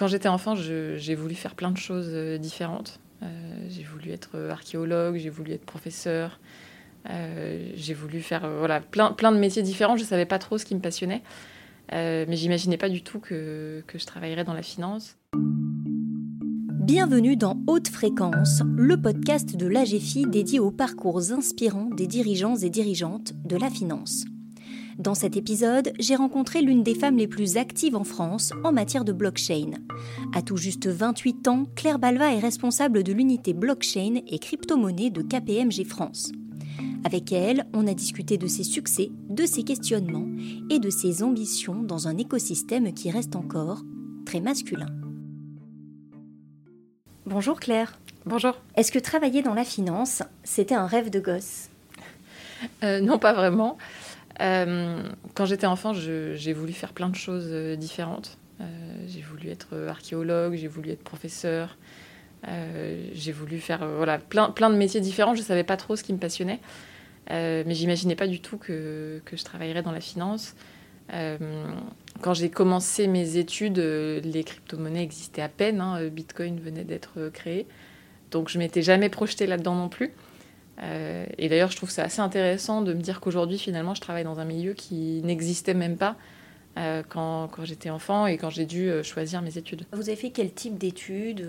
quand j'étais enfant, j'ai voulu faire plein de choses différentes. j'ai voulu être archéologue, j'ai voulu être professeur, j'ai voulu faire plein, de métiers différents. Je ne savais pas trop ce qui me passionnait. Euh, mais j'imaginais pas du tout que, que je travaillerais dans la finance. Bienvenue dans Haute Fréquence, le podcast de l'AGFI dédié aux parcours inspirants des dirigeants et dirigeantes de la finance. Dans cet épisode, j'ai rencontré l'une des femmes les plus actives en France en matière de blockchain. À tout juste 28 ans, Claire Balva est responsable de l'unité blockchain et crypto-monnaie de KPMG France. Avec elle, on a discuté de ses succès, de ses questionnements et de ses ambitions dans un écosystème qui reste encore très masculin. Bonjour Claire. Bonjour. Est-ce que travailler dans la finance, c'était un rêve de gosse? Euh, Non, pas vraiment. Euh, quand j'étais enfant, j'ai voulu faire plein de choses euh, différentes. j'ai voulu être archéologue, j'ai voulu être professeur, j'ai voulu faire voilà, plein, plein de métiers différents. Je ne savais pas trop ce qui me passionnait. Euh, mais j'imaginais pas du tout que, que, je travaillerais dans la finance. Euh, quand j'ai commencé mes études, euh, les crypto-monnaies existaient à peine. Hein, Bitcoin venait d'être créé. Donc je m'étais jamais projetée là-dedans non plus. Et d'ailleurs, je trouve ça assez intéressant de me dire qu'aujourd'hui, finalement, je travaille dans un milieu qui n'existait même pas quand, quand j'étais enfant et quand j'ai dû choisir mes études. Vous avez fait quel type d'études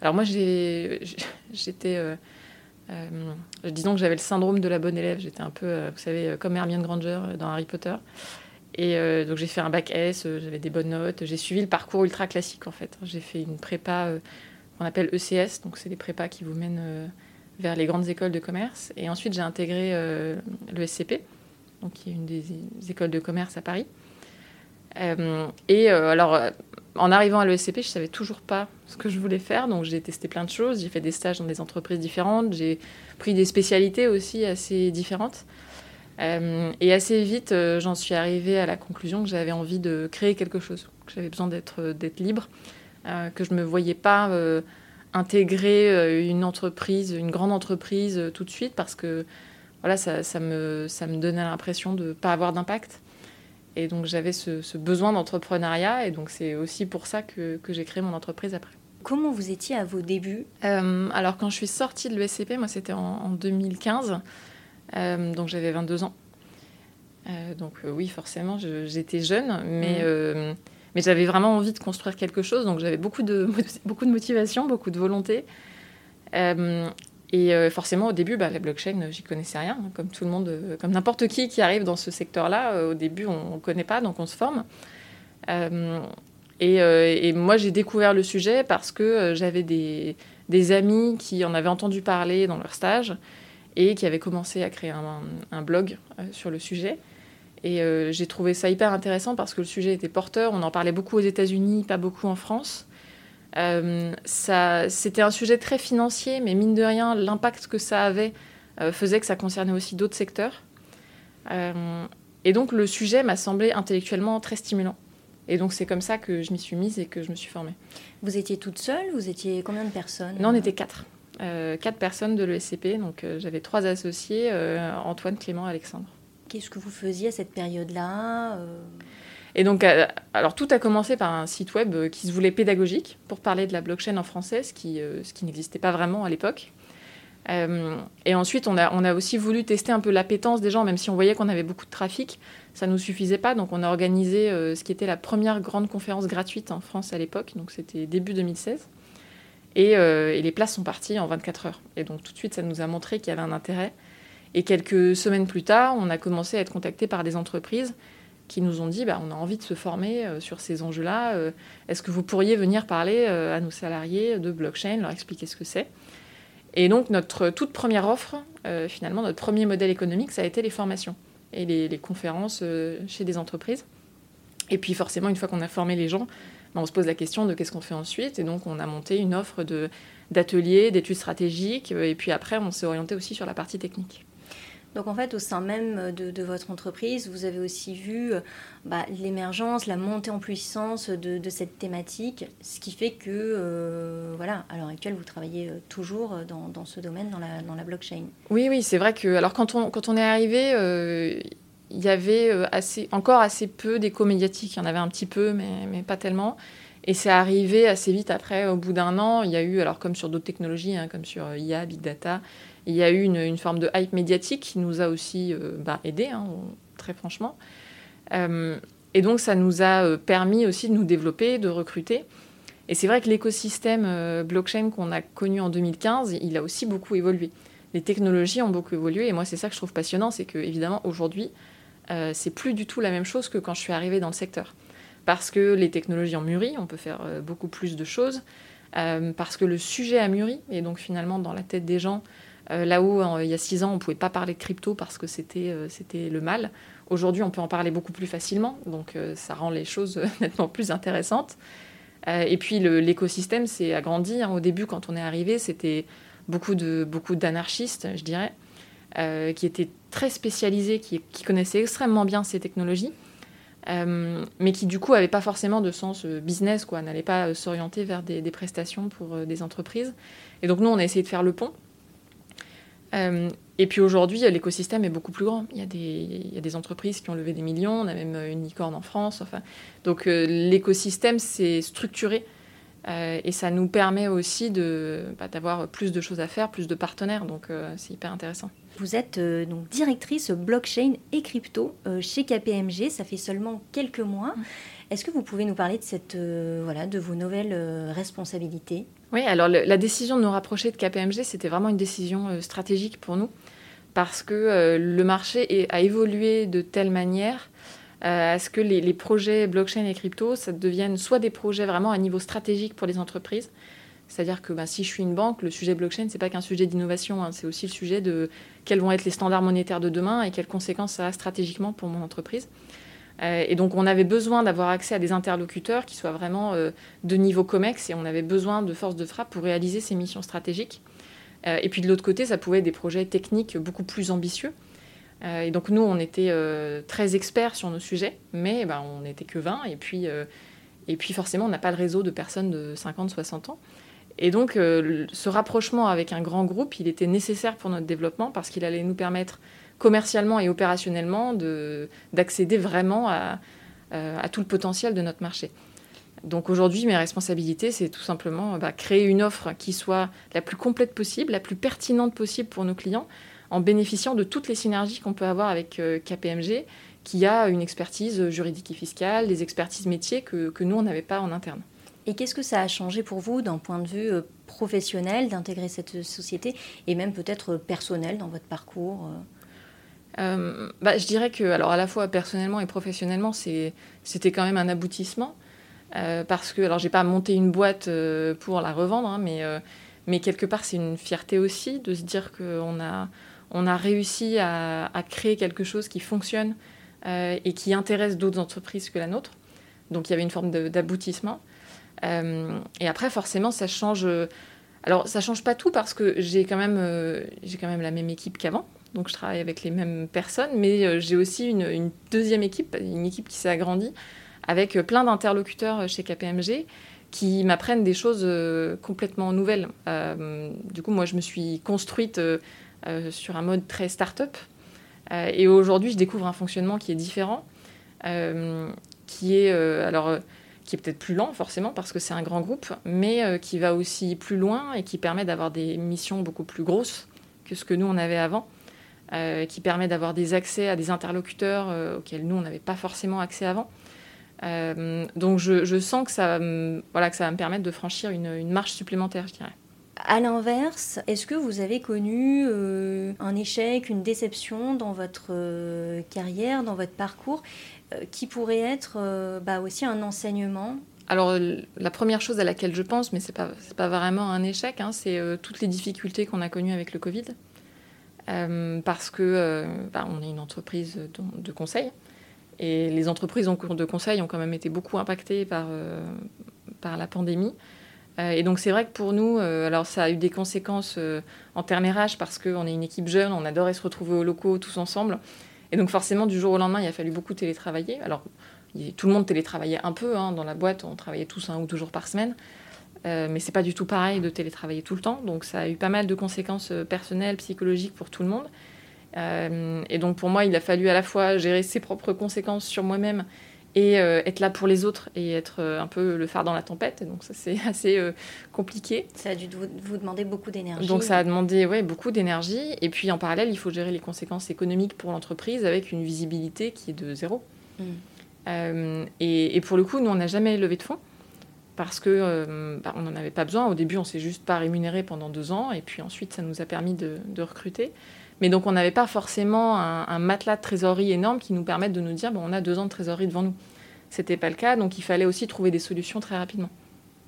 Alors moi, j'étais euh, disons que j'avais le syndrome de la bonne élève. J'étais un peu, euh, vous savez, euh, comme Hermione Granger dans Harry Potter. Et donc j'ai fait un bac S, j'avais des bonnes notes. J'ai suivi le parcours ultra classique en fait. J'ai fait une prépa qu'on appelle ECS, donc c'est des prépas qui vous mènent vers les grandes écoles de commerce. Et ensuite j'ai intégré le SCP, donc qui est une des écoles de commerce à Paris. et alors en arrivant à l'ESCP, je savais toujours pas ce que je voulais faire, donc j'ai testé plein de choses. J'ai fait des stages dans des entreprises différentes, j'ai pris des spécialités aussi assez différentes. Euh, et assez vite, euh, j'en suis arrivée à la conclusion que j'avais envie de créer quelque chose, que j'avais besoin d'être euh, libre, que je ne me voyais pas intégrer une entreprise, une grande entreprise tout de suite, parce que voilà, ça, ça, me, ça me donnait l'impression de ne pas avoir d'impact. Et donc j'avais ce, besoin d'entrepreneuriat et donc c'est aussi pour ça que, que j'ai créé mon entreprise après. Comment vous étiez à vos débuts? Euh, Alors quand je suis sortie de l'ESCP, moi c'était en, 2015, euh, donc j'avais 22 ans. Euh, donc oui, forcément, j'étais jeune, mais, mmh. Mais j'avais vraiment envie de construire quelque chose, donc j'avais beaucoup de, beaucoup de motivation, beaucoup de volonté. Et euh, forcément, au début, bah, la blockchain, euh, j'y connaissais rien. Hein, comme tout le monde, euh, comme n'importe qui qui arrive dans ce secteur-là, au début, on ne connaît pas, donc on se forme. Et, moi, j'ai découvert le sujet parce que j'avais des, des, amis qui en avaient entendu parler dans leur stage et qui avaient commencé à créer un blog sur le sujet. Et j'ai trouvé ça hyper intéressant parce que le sujet était porteur. On en parlait beaucoup aux États-Unis, pas beaucoup en France. Euh, c'était un sujet très financier, mais mine de rien, l'impact que ça avait euh, faisait que ça concernait aussi d'autres secteurs. Euh, et donc le sujet m'a semblé intellectuellement très stimulant. Et donc c'est comme ça que je m'y suis mise et que je me suis formée. Vous étiez toute seule Vous étiez combien de personnes? Non, on était quatre. quatre personnes de l'ESCP. Donc j'avais trois associés, Antoine, Clément, Alexandre. Qu'est-ce que vous faisiez à cette période-là et donc, euh, alors tout a commencé par un site web euh, qui se voulait pédagogique pour parler de la blockchain en français, ce qui, euh, ce qui n'existait pas vraiment à l'époque. et ensuite, on a, on a aussi voulu tester un peu l'appétence des gens, même si on voyait qu'on avait beaucoup de trafic, ça ne nous suffisait pas. Donc, on a organisé ce qui était la première grande conférence gratuite en France à l'époque, donc c'était début 2016. Et, et, les places sont parties en 24 heures. Et donc, tout de suite, ça nous a montré qu'il y avait un intérêt. Et quelques semaines plus tard, on a commencé à être contacté par des entreprises qui nous ont dit bah, on a envie de se former euh, sur ces enjeux-là. Euh, est-ce que vous pourriez venir parler euh, à nos salariés de blockchain, leur expliquer ce que c'est? Et donc, notre toute première offre, finalement, notre premier modèle économique, ça a été les formations et les, conférences chez des entreprises. Et puis, forcément, une fois qu'on a formé les gens, bah, on se pose la question de qu'est-ce qu'on fait ensuite. Et donc, on a monté une offre d'ateliers, d'études stratégiques. Et puis après, on s'est orienté aussi sur la partie technique. Donc en fait, au sein même de, votre entreprise, vous avez aussi vu euh, bah, l'émergence, la montée en puissance de, cette thématique, ce qui fait que, euh, voilà, à l'heure actuelle, vous travaillez euh, toujours dans, ce domaine, dans la, blockchain. Oui, oui, c'est vrai que, alors quand on, quand on est arrivé, il y avait assez, encore assez peu d'écho médiatiques. Il y en avait un petit peu, mais, mais pas tellement. Et c'est arrivé assez vite après, au bout d'un an, il y a eu, alors comme sur d'autres technologies, hein, comme sur IA, Big Data, il y a eu une, forme de hype médiatique qui nous a aussi euh, bah, aidés, hein, très franchement. Euh, et donc ça nous a euh, permis aussi de nous développer, de recruter. Et c'est vrai que l'écosystème blockchain qu'on a connu en 2015, il a aussi beaucoup évolué. Les technologies ont beaucoup évolué et moi c'est ça que je trouve passionnant, c'est que évidemment aujourd'hui c'est plus du tout la même chose que quand je suis arrivée dans le secteur parce que les technologies ont mûri, on peut faire beaucoup plus de choses, parce que le sujet a mûri, et donc finalement dans la tête des gens, euh, là où il y a six ans on ne pouvait pas parler de crypto parce que c'était c'était le mal, aujourd'hui on peut en parler beaucoup plus facilement, donc ça rend les choses nettement plus intéressantes. et puis l'écosystème s'est agrandi. Hein. Au début, quand on est arrivé, c'était beaucoup beaucoup d'anarchistes, je dirais, qui étaient très spécialisés, qui, connaissaient extrêmement bien ces technologies euh, mais qui du coup n'avait pas forcément de sens euh, business, quoi, n'allait pas euh, s'orienter vers des, prestations pour des entreprises. Et donc nous, on a essayé de faire le pont. Et puis aujourd'hui, l'écosystème est beaucoup plus grand. Il y, a des, il y, a des, entreprises qui ont levé des millions, on a même une licorne en France. Enfin, donc l'écosystème s'est structuré et ça nous permet aussi bah, d'avoir plus de choses à faire, plus de partenaires. Donc c'est hyper intéressant. Vous êtes euh, donc directrice blockchain et crypto euh, chez KPMG. Ça fait seulement quelques mois. Mm. Est-ce que vous pouvez nous parler de, cette, euh, voilà, de vos nouvelles responsabilités? Oui, alors la décision de nous rapprocher de KPMG, c'était vraiment une décision stratégique pour nous parce que le marché a évolué de telle manière à ce que les, projets blockchain et crypto, ça deviennent soit des projets vraiment à niveau stratégique pour les entreprises, c'est-à-dire que bah, si je suis une banque, le sujet blockchain, c'est pas qu'un sujet d'innovation, hein. c'est aussi le sujet de quels vont être les standards monétaires de demain et quelles conséquences ça a stratégiquement pour mon entreprise. Euh, et donc on avait besoin d'avoir accès à des interlocuteurs qui soient vraiment euh, de niveau COMEX et on avait besoin de forces de frappe pour réaliser ces missions stratégiques. Euh, et puis de l'autre côté, ça pouvait être des projets techniques beaucoup plus ambitieux. et donc nous, on était très experts sur nos sujets, mais bah, on n'était que 20 et puis, et puis forcément, on n'a pas le réseau de personnes de 50-60 ans. Et donc, euh, ce rapprochement avec un grand groupe, il était nécessaire pour notre développement parce qu'il allait nous permettre commercialement et opérationnellement d'accéder vraiment à, euh, à, tout le potentiel de notre marché. Donc aujourd'hui, mes responsabilités, c'est tout simplement bah, créer une offre qui soit la plus complète possible, la plus pertinente possible pour nos clients, en bénéficiant de toutes les synergies qu'on peut avoir avec euh, KPMG, qui a une expertise juridique et fiscale, des expertises métiers que, que nous, on n'avait pas en interne. Et qu'est-ce que ça a changé pour vous d'un point de vue euh, professionnel d'intégrer cette société et même peut-être personnel dans votre parcours euh? Euh, bah, je dirais que, alors à la fois personnellement et professionnellement, c'était quand même un aboutissement. parce que, alors j'ai pas monté une boîte pour la revendre, hein, mais, quelque part c'est une fierté aussi de se dire qu'on a, on a réussi à, à, créer quelque chose qui fonctionne et qui intéresse d'autres entreprises que la nôtre. Donc il y avait une forme d'aboutissement. Euh, et après, forcément, ça change. Euh, alors, ça change pas tout parce que j'ai quand même, euh, j'ai quand même la même équipe qu'avant. Donc, je travaille avec les mêmes personnes, mais j'ai aussi une, deuxième équipe, une équipe qui s'est agrandie avec plein d'interlocuteurs chez KPMG qui m'apprennent des choses complètement nouvelles. du coup, moi, je me suis construite sur un mode très start-up. et aujourd'hui, je découvre un fonctionnement qui est différent, qui est alors qui est peut-être plus lent forcément parce que c'est un grand groupe, mais euh, qui va aussi plus loin et qui permet d'avoir des missions beaucoup plus grosses que ce que nous on avait avant, euh, qui permet d'avoir des accès à des interlocuteurs euh, auxquels nous on n'avait pas forcément accès avant. donc je, sens que ça, voilà, que ça va me permettre de franchir une, marche supplémentaire, je dirais. À l'inverse, est-ce que vous avez connu un échec, une déception dans votre carrière, dans votre parcours? Qui pourrait être euh, bah, aussi un enseignement alors, la première chose à laquelle je pense, mais ce n'est pas, vraiment un échec, hein, c'est euh, toutes les difficultés qu'on a connues avec le Covid. parce que bah, on est une entreprise de, conseil. Et les entreprises de conseil ont quand même été beaucoup impactées par, par la pandémie. et donc, c'est vrai que pour nous, alors ça a eu des conséquences en termes RH parce qu'on est une équipe jeune, on adorait se retrouver aux locaux tous ensemble. Et donc forcément, du jour au lendemain, il a fallu beaucoup télétravailler. Alors, tout le monde télétravaillait un peu hein, dans la boîte, on travaillait tous un ou deux jours par semaine. Euh, mais c'est pas du tout pareil de télétravailler tout le temps. Donc ça a eu pas mal de conséquences euh, personnelles, psychologiques pour tout le monde. Euh, et donc pour moi, il a fallu à la fois gérer ses propres conséquences sur moi-même et être là pour les autres et être un peu le phare dans la tempête. donc ça c'est assez compliqué. Ça a dû vous demander beaucoup d'énergie. Donc ça a demandé ouais, beaucoup d'énergie. Et puis en parallèle, il faut gérer les conséquences économiques pour l'entreprise avec une visibilité qui est de zéro. Mm. Et, et, pour le coup, nous, on n'a jamais levé de fonds parce que euh, bah, on n'en avait pas besoin. Au début, on s'est juste pas rémunéré pendant deux ans, et puis ensuite, ça nous a permis de, recruter. Mais donc, on n'avait pas forcément un, matelas de trésorerie énorme qui nous permette de nous dire, bon, on a deux ans de trésorerie devant nous. C'était pas le cas, donc il fallait aussi trouver des solutions très rapidement.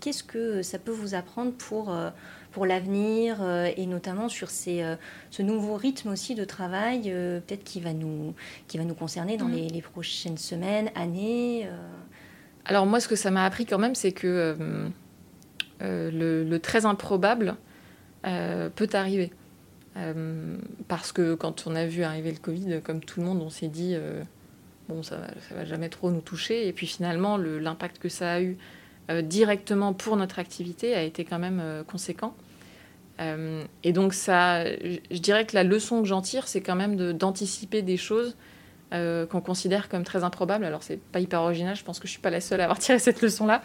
Qu'est-ce que ça peut vous apprendre pour, euh, pour l'avenir euh, et notamment sur ces, ce nouveau rythme aussi de travail, peut-être qui, va nous, qui va nous concerner dans mmh. les, les, prochaines semaines, années alors moi, ce que ça m'a appris quand même, c'est que euh, euh, le, très improbable euh, peut arriver. Parce que quand on a vu arriver le Covid, comme tout le monde, on s'est dit, bon, ça ne va jamais trop nous toucher. Et puis finalement, l'impact que ça a eu directement pour notre activité a été quand même conséquent. et donc ça, je dirais que la leçon que j'en tire, c'est quand même d'anticiper des choses euh, qu'on considère comme très improbable. Alors, c'est pas hyper original, je pense que je suis pas la seule à avoir tiré cette leçon-là,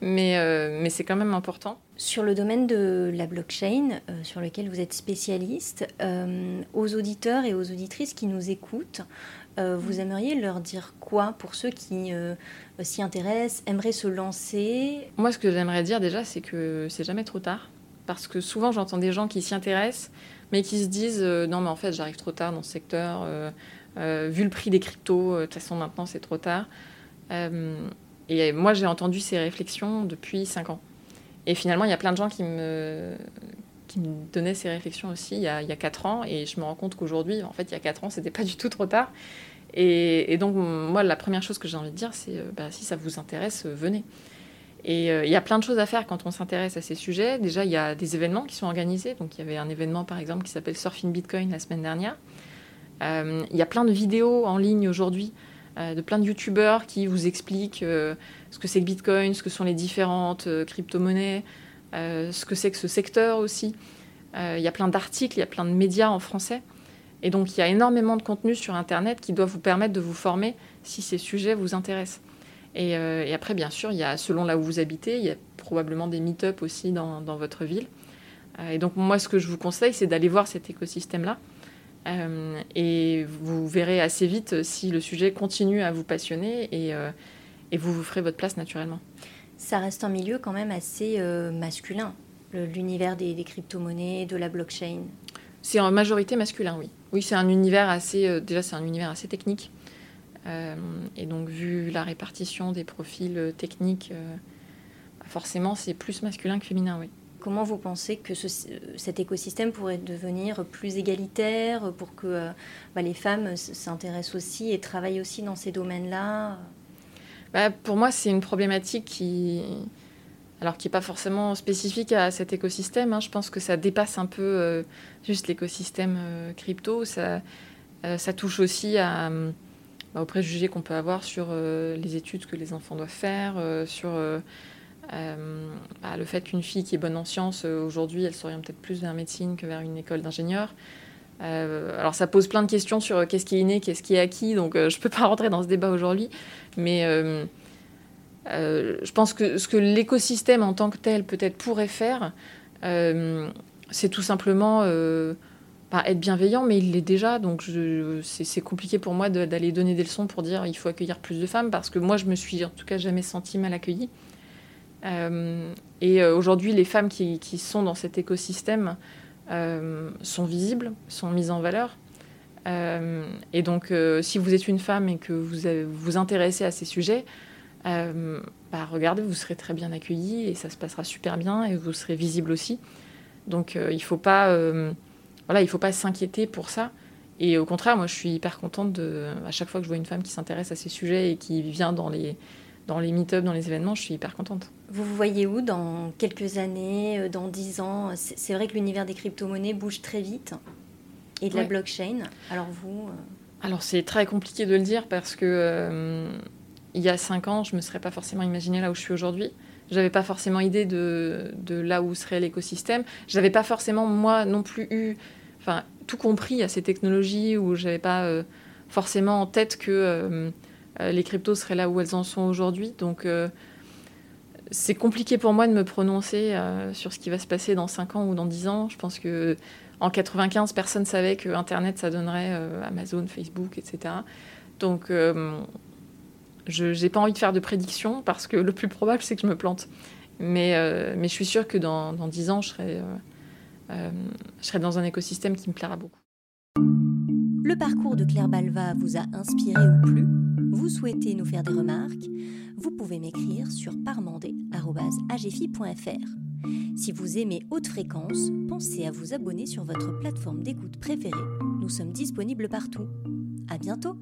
mais, euh, mais c'est quand même important. Sur le domaine de la blockchain, euh, sur lequel vous êtes spécialiste, aux auditeurs et aux auditrices qui nous écoutent, vous aimeriez leur dire quoi pour ceux qui s'y intéressent, aimeraient se lancer? Moi, ce que j'aimerais dire déjà, c'est que c'est jamais trop tard. Parce que souvent, j'entends des gens qui s'y intéressent, mais qui se disent Non, mais en fait, j'arrive trop tard dans ce secteur vu le prix des cryptos, euh, de toute façon maintenant c'est trop tard. Euh, et moi j'ai entendu ces réflexions depuis 5 ans. Et finalement il y a plein de gens qui me, qui me donnaient ces réflexions aussi il y, a, il y a 4 ans. Et je me rends compte qu'aujourd'hui, en fait il y a 4 ans, c'était pas du tout trop tard. Et, donc moi la première chose que j'ai envie de dire c'est bah, si ça vous intéresse, venez. Et il y a plein de choses à faire quand on s'intéresse à ces sujets. Déjà, il y a des événements qui sont organisés. Donc, il y avait un événement, par exemple, qui s'appelle Surfing Bitcoin la semaine dernière, euh, il y a plein de vidéos en ligne aujourd'hui euh, de plein de youtubeurs qui vous expliquent euh, ce que c'est que Bitcoin, ce que sont les différentes crypto-monnaies, ce que c'est que ce secteur aussi. Il y a plein d'articles, il y a plein de médias en français. Et donc il y a énormément de contenu sur Internet qui doit vous permettre de vous former si ces sujets vous intéressent. Et, après, bien sûr, il y a, selon là où vous habitez, il y a probablement des meet-up aussi dans, votre ville. et donc moi, ce que je vous conseille, c'est d'aller voir cet écosystème-là. Euh, et vous verrez assez vite si le sujet continue à vous passionner et, euh, et vous vous ferez votre place naturellement. Ça reste un milieu quand même assez euh, masculin, l'univers des, crypto-monnaies, de la blockchain. C'est en majorité masculin, oui. Oui, c'est un univers assez, déjà c'est un univers assez technique. et donc vu la répartition des profils techniques, forcément c'est plus masculin que féminin, oui. Comment vous pensez que cet écosystème pourrait devenir plus égalitaire pour que euh, bah, les femmes s'intéressent aussi et travaillent aussi dans ces domaines-là? Bah, Pour moi, c'est une problématique qui, alors qui n'est pas forcément spécifique à cet écosystème. Hein. Je pense que ça dépasse un peu euh, juste l'écosystème euh, crypto. Ça, ça touche aussi à, bah, aux préjugés qu'on peut avoir sur les études que les enfants doivent faire, sur euh, bah, le fait qu'une fille qui est bonne en sciences, euh, aujourd'hui, elle s'oriente peut-être plus vers médecine que vers une école d'ingénieur. Euh, alors ça pose plein de questions sur qu'est-ce qui est inné, qu'est-ce qui est acquis, donc je ne peux pas rentrer dans ce débat aujourd'hui. Mais je pense que ce que l'écosystème en tant que tel peut-être pourrait faire, c'est tout simplement pas être bienveillant, mais il l'est déjà. Donc c'est compliqué pour moi d'aller donner des leçons pour dire il faut accueillir plus de femmes, parce que moi je me suis en tout cas jamais sentie mal accueillie. Euh, et euh, aujourd'hui, les femmes qui, sont dans cet écosystème euh, sont visibles, sont mises en valeur. et donc, si vous êtes une femme et que vous vous intéressez à ces sujets, bah, regardez, vous serez très bien accueillie et ça se passera super bien et vous serez visible aussi. Donc, il ne faut pas, voilà, il faut pas s'inquiéter pour ça. Et au contraire, moi, je suis hyper contente à chaque fois que je vois une femme qui s'intéresse à ces sujets et qui vient dans les, dans les meet-ups, dans les événements, je suis hyper contente. Vous vous voyez où dans quelques années, euh, dans dix ans? C'est vrai que l'univers des crypto-monnaies bouge très vite et de la blockchain. Alors vous euh, Alors c'est très compliqué de le dire parce que euh, il y a cinq ans, je ne me serais pas forcément imaginé là où je suis aujourd'hui. Je n'avais pas forcément idée de, de là où serait l'écosystème. Je n'avais pas forcément, moi non plus, eu enfin, tout compris à ces technologies où je n'avais pas forcément en tête que les cryptos seraient là où elles en sont aujourd'hui. Donc c'est compliqué pour moi de me prononcer sur ce qui va se passer dans 5 ans ou dans 10 ans. Je pense que en 95, personne savait que Internet, ça donnerait Amazon, Facebook, etc. Donc, je n'ai pas envie de faire de prédictions parce que le plus probable, c'est que je me plante. Mais, euh, mais je suis sûre que dans, dans 10 ans, je serai, euh, euh, je serai dans un écosystème qui me plaira beaucoup. Le parcours de Claire Balva vous a inspiré ou plu? Vous souhaitez nous faire des remarques Vous pouvez m'écrire sur parmandé.agfi.fr. Si vous aimez haute fréquence, pensez à vous abonner sur votre plateforme d'écoute préférée. Nous sommes disponibles partout. À bientôt